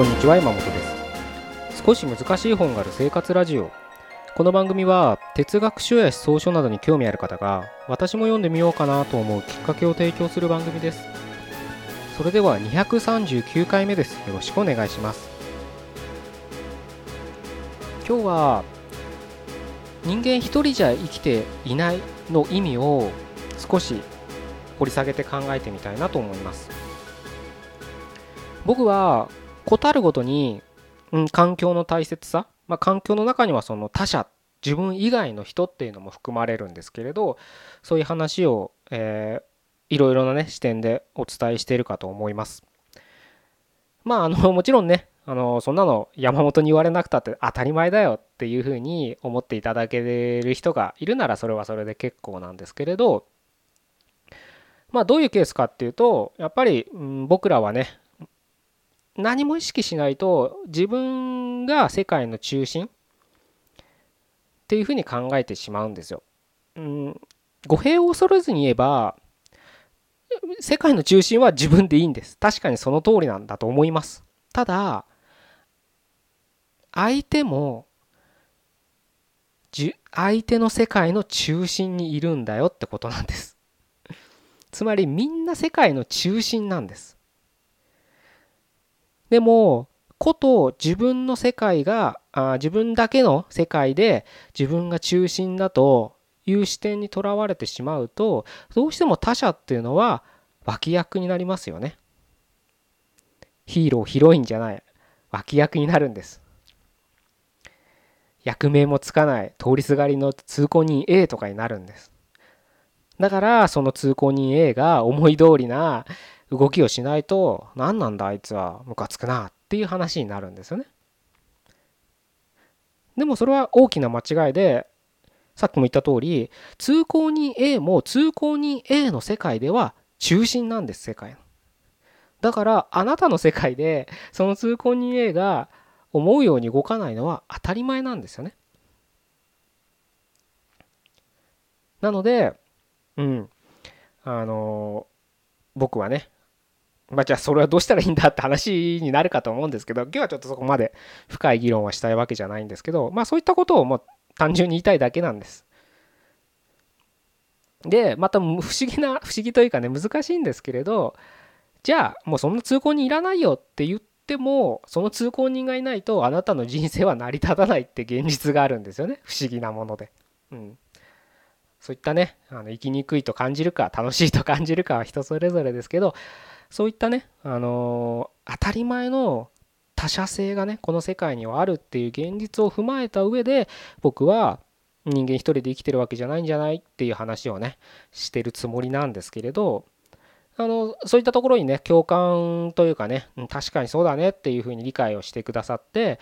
こんにちは山本です。少し難しい本がある生活ラジオ。この番組は哲学書や思想書などに興味ある方が私も読んでみようかなと思うきっかけを提供する番組です。それでは239回目です。よろしくお願いします。今日は人間一人じゃ生きていないの意味を少し掘り下げて考えてみたいなと思います。僕は事あるごとに、うん、環境の大切さ、まあ、環境の中にはその他者自分以外の人っていうのも含まれるんですけれどそういう話を、えー、いろいろなね視点でお伝えしているかと思います。まああの もちろんねあのそんなの山本に言われなくたって当たり前だよっていうふうに思っていただける人がいるならそれはそれで結構なんですけれどまあどういうケースかっていうとやっぱり、うん、僕らはね何も意識しないと自分が世界の中心っていうふうに考えてしまうんですよ。うん、語弊を恐れずに言えば世界の中心は自分でいいんです。確かにその通りなんだと思います。ただ相手も相手の世界の中心にいるんだよってことなんです。つまりみんな世界の中心なんです。でもこと自分の世界があ自分だけの世界で自分が中心だという視点にとらわれてしまうとどうしても他者っていうのは脇役になりますよね。ヒーローヒロインじゃない脇役になるんです。役名もつかない通りすがりの通行人 A とかになるんです。だからその通行人 A が思い通りな動きをしないと何なんだあいつはムカつくなっていう話になるんですよね。でもそれは大きな間違いでさっきも言った通り通行人 A も通行人 A の世界では中心なんです世界の。だからあなたの世界でその通行人 A が思うように動かないのは当たり前なんですよね。なのでうんあの僕はねまあじゃあそれはどうしたらいいんだって話になるかと思うんですけど今日はちょっとそこまで深い議論はしたいわけじゃないんですけどまあそういったことをもう単純に言いたいだけなんです。でまた不思議な不思議というかね難しいんですけれどじゃあもうそんな通行人いらないよって言ってもその通行人がいないとあなたの人生は成り立たないって現実があるんですよね不思議なもので。うんそういったねあの生きにくいと感じるか楽しいと感じるかは人それぞれですけどそういったね、あのー、当たり前の他者性がねこの世界にはあるっていう現実を踏まえた上で僕は人間一人で生きてるわけじゃないんじゃないっていう話をねしてるつもりなんですけれどあのそういったところにね共感というかね確かにそうだねっていうふうに理解をしてくださって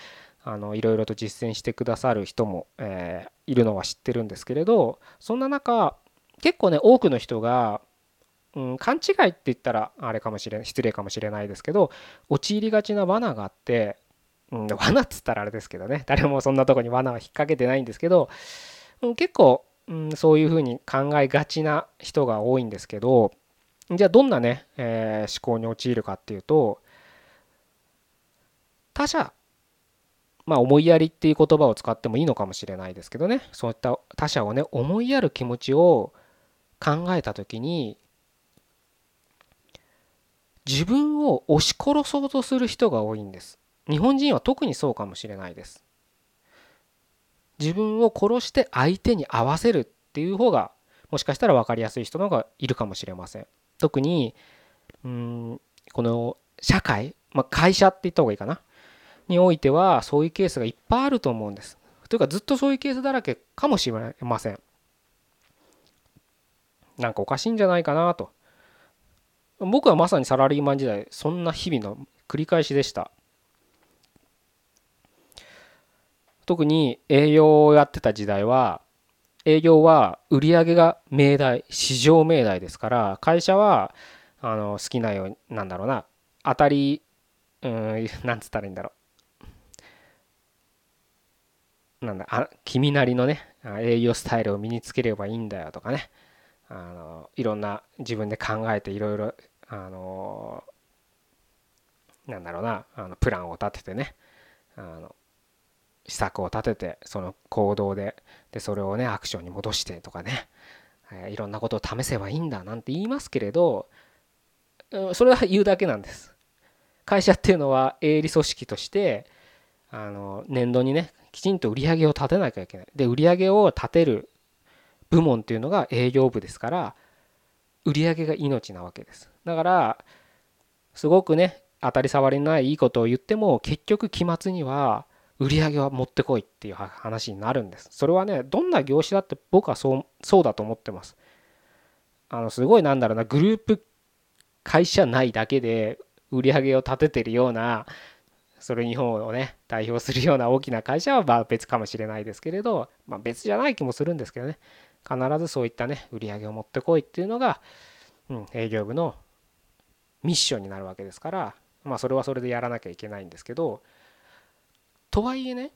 あのいろいろと実践してくださる人も、え、いるのは知ってるんですけれどそんな中結構ね多くの人がうん、勘違いって言ったらあれかもしれない失礼かもしれないですけど陥りがちな罠があって、うん、罠っつったらあれですけどね誰もそんなとこに罠は引っ掛けてないんですけど、うん、結構、うん、そういうふうに考えがちな人が多いんですけどじゃあどんなね、えー、思考に陥るかっていうと他者まあ思いやりっていう言葉を使ってもいいのかもしれないですけどね。そういった他者をね思いやる気持ちを考えた時に自分を押し殺そうとする人が多いんです。日本人は特にそうかもしれないです。自分を殺して相手に合わせるっていう方がもしかしたら分かりやすい人の方がいるかもしれません。特にうんこの社会、まあ、会社って言った方がいいかな。においてはそういうケースがいっぱいあると思うんです。というかずっとそういうケースだらけかもしれません。なんかおかしいんじゃないかなと。僕はまさにサラリーマン時代そんな日々の繰り返しでした。特に営業をやってた時代は営業は売り上げが命題市場命題ですから会社はあの好きなようになんだろうな当たりうんなんつったらいいんだろう。なんだあ君なりのね営業スタイルを身につければいいんだよとかね。あのいろんな自分で考えていろいろあのなんだろうなあのプランを立ててねあの施策を立ててその行動ででそれをねアクションに戻してとかね、えいろんなことを試せばいいんだなんて言いますけれどそれは言うだけなんです。会社っていうのは営利組織としてあの年度にねきちんと売り上げを立てなきゃいけない。で売り上げを立てる部門っていうのが営業部ですから売り上げが命なわけです。だからすごくね当たり障りのないいいことを言っても結局期末には売り上げは持ってこいっていう話になるんです。それはねどんな業種だって僕はそうそうだと思ってます。あのすごいなんだろうなグループ会社内だけで売り上げを立ててるようなそれ日本をね代表するような大きな会社はまあ別かもしれないですけれど、まあ、別じゃない気もするんですけどね。必ずそういったね売り上げを持ってこいっていうのが、うん、営業部のミッションになるわけですからまあそれはそれでやらなきゃいけないんですけどとはいえね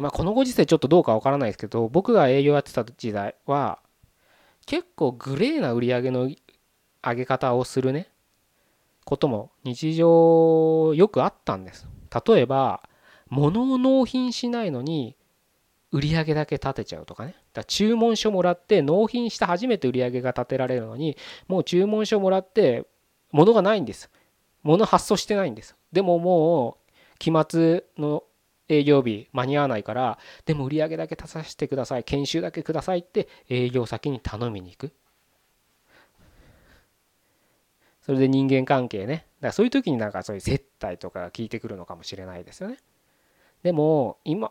まあこのご時世ちょっとどうかわからないですけど僕が営業やってた時代は結構グレーな売り上げの上げ方をするねことも日常よくあったんです。例えば物を納品しないのに売り上げだけ立てちゃうとかね。だ注文書もらって納品して初めて売り上げが立てられるのにもう注文書もらって物がないんです。物発送してないんです。でももう期末の営業日間に合わないからでも売り上げだけ立たせてください研修だけくださいって営業先に頼みに行く。それで人間関係ね。だからそういう時になんかそういう接待とかが効いてくるのかもしれないですよね。でも今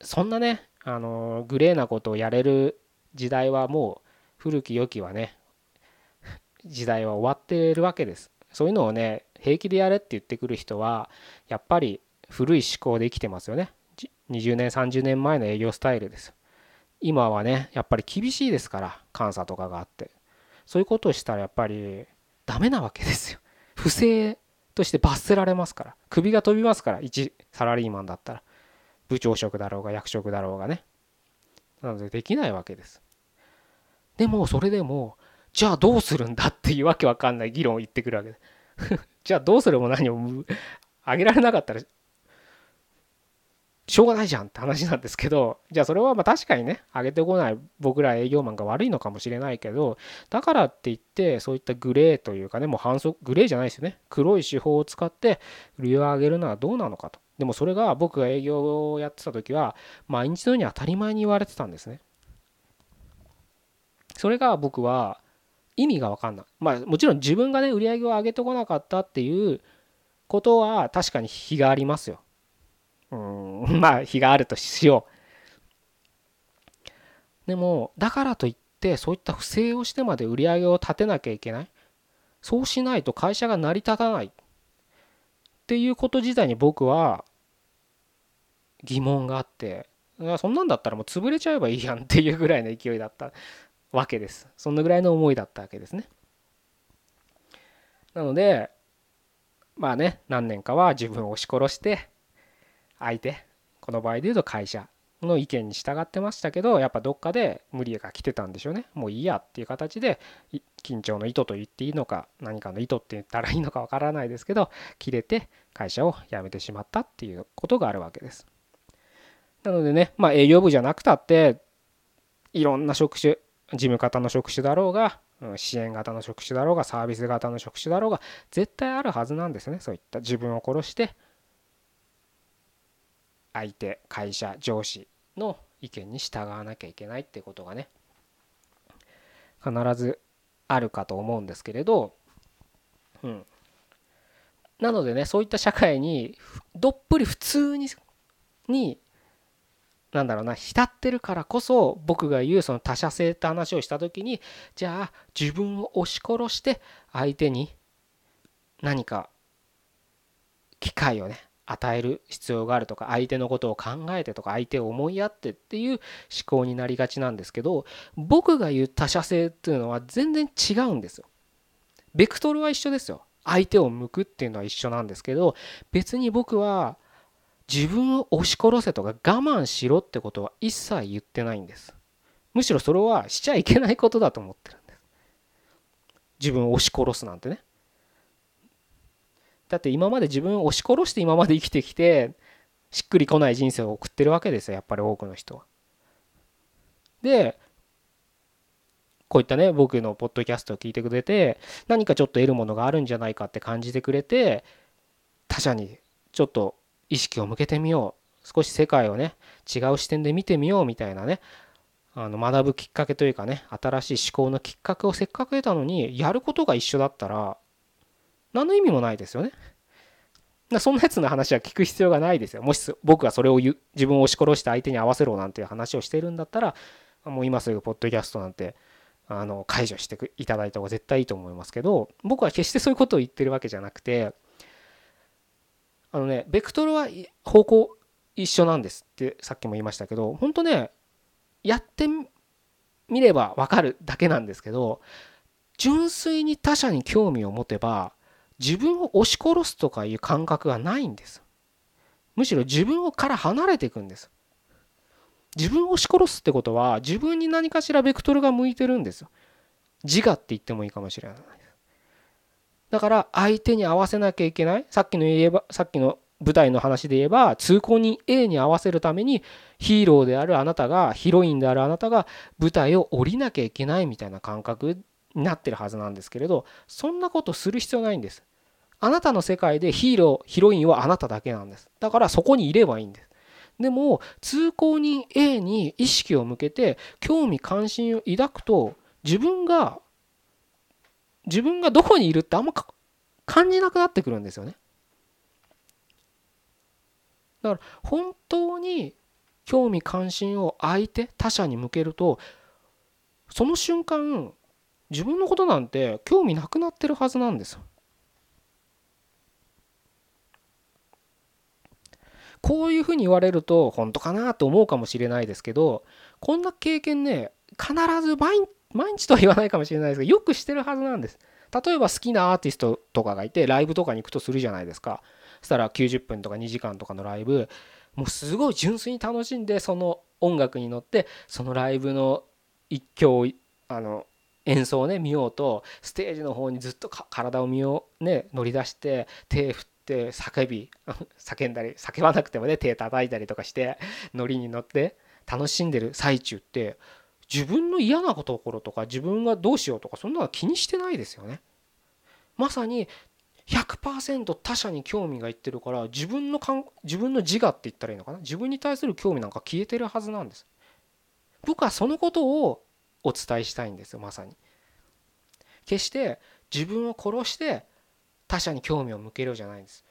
そんなねあのグレーなことをやれる時代はもう古き良きはね時代は終わってるわけです。そういうのをね平気でやれって言ってくる人はやっぱり古い思考で生きてますよね。20年30年前の営業スタイルです。今はねやっぱり厳しいですから監査とかがあって。そういうことをしたらやっぱりダメなわけですよ。不正として罰せられますから。首が飛びますから。一サラリーマンだったら。部長職だろうが役職だろうがね。なのでできないわけです。でもそれでもじゃあどうするんだっていうわけわかんない議論を言ってくるわけで。じゃあどうするも何も あげられなかったらしょうがないじゃんって話なんですけど じゃあそれはまあ確かにね上げてこない僕ら営業マンが悪いのかもしれないけどだからって言ってそういったグレーというかねもう反則グレーじゃないですよね。黒い手法を使って売りを上げるのはどうなのかと。でもそれが僕が営業をやってた時は毎日のように当たり前に言われてたんですね。それが僕は意味が分かんない。まあもちろん自分がね売り上げを上げてこなかったっていうことは確かに非がありますよ。うん。まあ日があるとしよう。でもだからといってそういった不正をしてまで売り上げを立てなきゃいけない。そうしないと会社が成り立たない。っていうこと自体に僕は疑問があって。そんなんだったらもう潰れちゃえばいいやんっていうぐらいの勢いだった。わけです。そんなぐらいの思いだったわけですね。なのでまあね何年かは自分を押し殺して相手この場合で言うと会社の意見に従ってましたけどやっぱどっかで無理が来てたんでしょうね。もういいやっていう形で緊張の糸と言っていいのか何かの糸って言ったらいいのかわからないですけど切れて会社を辞めてしまったっていうことがあるわけです。なのでねまあ営業部じゃなくたっていろんな職種事務方の職種だろうが支援型の職種だろうがサービス型の職種だろうが絶対あるはずなんですねそういった自分を殺して相手会社上司の意見に従わなきゃいけないってことがね必ずあるかと思うんですけれど、うん、なのでねそういった社会にどっぷり普通にになんだろうな浸ってるからこそ僕が言うその他者性って話をした時にじゃあ自分を押し殺して相手に何か機会をね与える必要があるとか相手のことを考えてとか相手を思いやってっていう思考になりがちなんですけど僕が言う他者性っていうのは全然違うんですよ。ベクトルは一緒ですよ。相手を向くっていうのは一緒なんですけど別に僕は自分を押し殺せとか我慢しろってことは一切言ってないんです。むしろそれはしちゃいけないことだと思ってるんです。自分を押し殺すなんてね。だって今まで自分を押し殺して今まで生きてきてしっくりこない人生を送ってるわけですよやっぱり多くの人は。でこういったね僕のポッドキャストを聞いてくれて何かちょっと得るものがあるんじゃないかって感じてくれて他者にちょっと意識を向けてみよう少し世界をね違う視点で見てみようみたいなねあの学ぶきっかけというかね新しい思考のきっかけをせっかく得たのにやることが一緒だったら何の意味もないですよね。そんなやつの話は聞く必要がないですよ。もし僕がそれを自分を押し殺して相手に合わせろなんていう話をしてるんだったらもう今すぐポッドキャストなんてあの解除していただいた方が絶対いいと思いますけど僕は決してそういうことを言ってるわけじゃなくてあのねベクトルは方向一緒なんですってさっきも言いましたけど本当ねやってみれば分かるだけなんですけど純粋に他者に興味を持てば自分を押し殺すとかいう感覚がないんです。むしろ自分から離れていくんです。自分を押し殺すってことは自分に何かしらベクトルが向いてるんですよ。自我って言ってもいいかもしれない。だから相手に合わせなきゃいけない。さっきの言えばさっきの舞台の話で言えば通行人 A に合わせるためにヒーローであるあなたがヒロインであるあなたが舞台を降りなきゃいけないみたいな感覚になってるはずなんですけれどそんなことする必要ないんです。あなたの世界でヒーローヒロインはあなただけなんです。だからそこにいればいいんです。でも通行人 A に意識を向けて興味関心を抱くと自分が自分がどこにいるってあんま感じなくなってくるんですよね。だから本当に興味関心を相手他者に向けるとその瞬間自分のことなんて興味なくなってるはずなんですよ。こういうふうに言われると本当かなと思うかもしれないですけどこんな経験ね必ず毎日とは言わないかもしれないですけどよくしてるはずなんです。例えば好きなアーティストとかがいてライブとかに行くとするじゃないですか。そしたら90分とか2時間とかのライブもうすごい純粋に楽しんでその音楽に乗ってそのライブの一挙あの演奏をね見ようとステージの方にずっと体を見ようね乗り出して手振って叫び 叫んだり叫ばなくてもね手叩いたりとかしてノリに乗って楽しんでる最中って自分の嫌なところとか自分がどうしようとかそんなの気にしてないですよね。まさに100%他者に興味がいってるから自分のかん自分の自我って言ったらいいのかな？自分に対する興味なんか消えてるはずなんです。僕はそのことをお伝えしたいんですよまさに。決して自分を殺して他者に興味を向けるじゃないんです。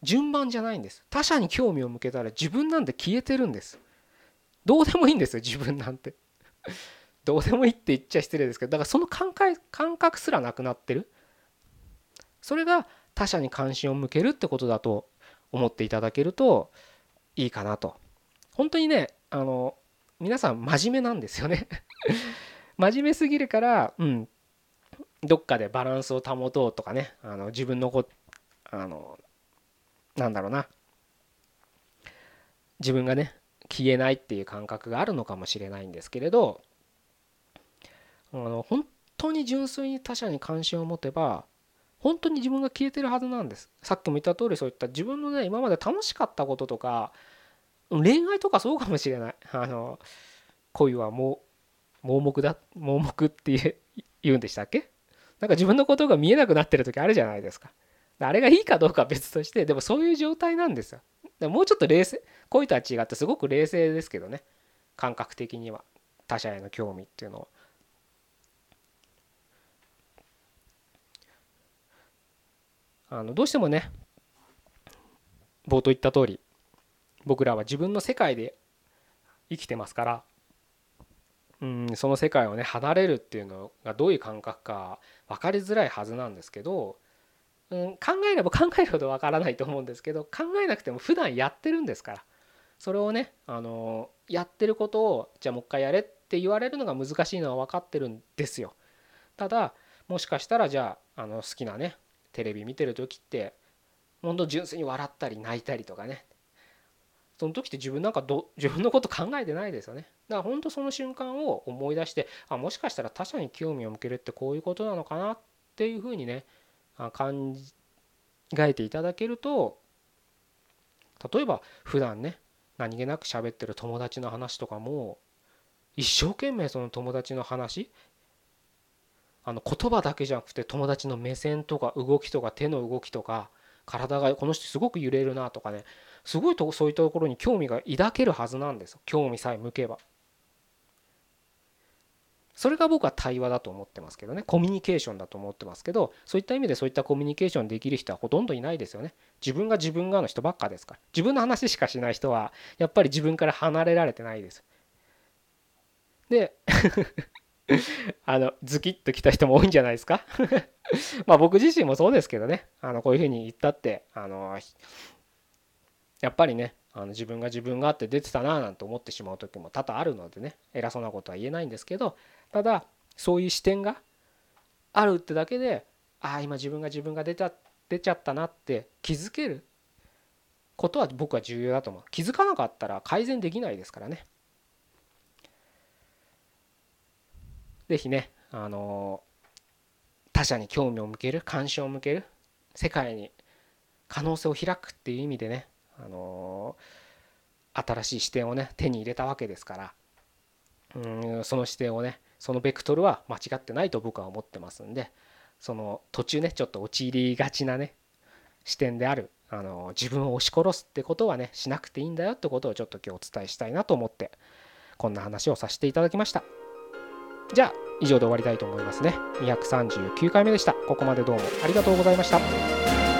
順番じゃないんです。他者に興味を向けたら自分なんて消えてるんです。どうでもいいんですよ自分なんて。どうでもいいって言っちゃ失礼ですけどだからその感覚すらなくなってる。それが他者に関心を向けるってことだと思っていただけるといいかなと。本当にねあの皆さん真面目なんですよね真面目すぎるからうんどっかでバランスを保とうとかねあの自分のこあのなんだろうな。自分がね消えないっていう感覚があるのかもしれないんですけれどあの本当に純粋に他者に関心を持てば本当に自分が消えてるはずなんです。さっきも言った通りそういった自分のね今まで楽しかったこととか恋愛とかそうかもしれない。あの恋はもう盲目だ盲目って言うんでしたっけ？なんか自分のことが見えなくなってる時あるじゃないですか。あれがいいかどうかは別としてでもそういう状態なんですよ。でもうちょっと冷静恋とは違ってすごく冷静ですけどね。感覚的には。他者への興味っていうのは。あのどうしてもね冒頭言った通り僕らは自分の世界で生きてますからうんその世界をね離れるっていうのがどういう感覚か分かりづらいはずなんですけど、うん、考えれば 考えるほど分からないと思うんですけど考えなくても普段やってるんですからそれをねあのやってることをじゃあもう一回やれって言われるのが難しいのは分かってるんですよ。ただもしかしたらじゃああの好きなねテレビ見てる時って本当純粋に笑ったり泣いたりとかねその時って自分なんかど 自分のこと考えてないですよね。だから本当その瞬間を思い出してあもしかしたら他者に興味を向けるってこういうことなのかなっていうふうにね感じえていただけると例えば普段ね何気なく喋ってる友達の話とかも一生懸命その友達の話あの言葉だけじゃなくて友達の目線とか動きとか手の動きとか体がこの人すごく揺れるなとかねすごいとそういったところに興味が抱けるはずなんです興味さえ向けば。それが僕は対話だと思ってますけどね。コミュニケーションだと思ってますけどそういった意味でそういったコミュニケーションできる人はほとんどいないですよね。自分が自分がの人ばっかですから。自分の話しかしない人はやっぱり自分から離れられてないです。で あのズキッときた人も多いんじゃないですか。まあ僕自身もそうですけどね。あのこういうふうに言ったってあのやっぱりねあの自分が自分があって出てたななんて思ってしまう時も多々あるのでね偉そうなことは言えないんですけどただそういう視点があるってだけでああ今自分が自分が出た出ちゃったなって気づけることは僕は重要だと思う。気づかなかったら改善できないですからね。是非ねあの他者に興味を向ける関心を向ける世界に可能性を開くっていう意味でねあの新しい視点をね手に入れたわけですから。うんその視点をねそのベクトルは間違ってないと僕は思ってますんでその途中ねちょっと陥りがちなね視点であるあの自分を押し殺すってことはねしなくていいんだよってことをちょっと今日お伝えしたいなと思ってこんな話をさせていただきました。じゃあ以上で終わりたいと思いますね。239回目でした。ここまでどうもありがとうございました。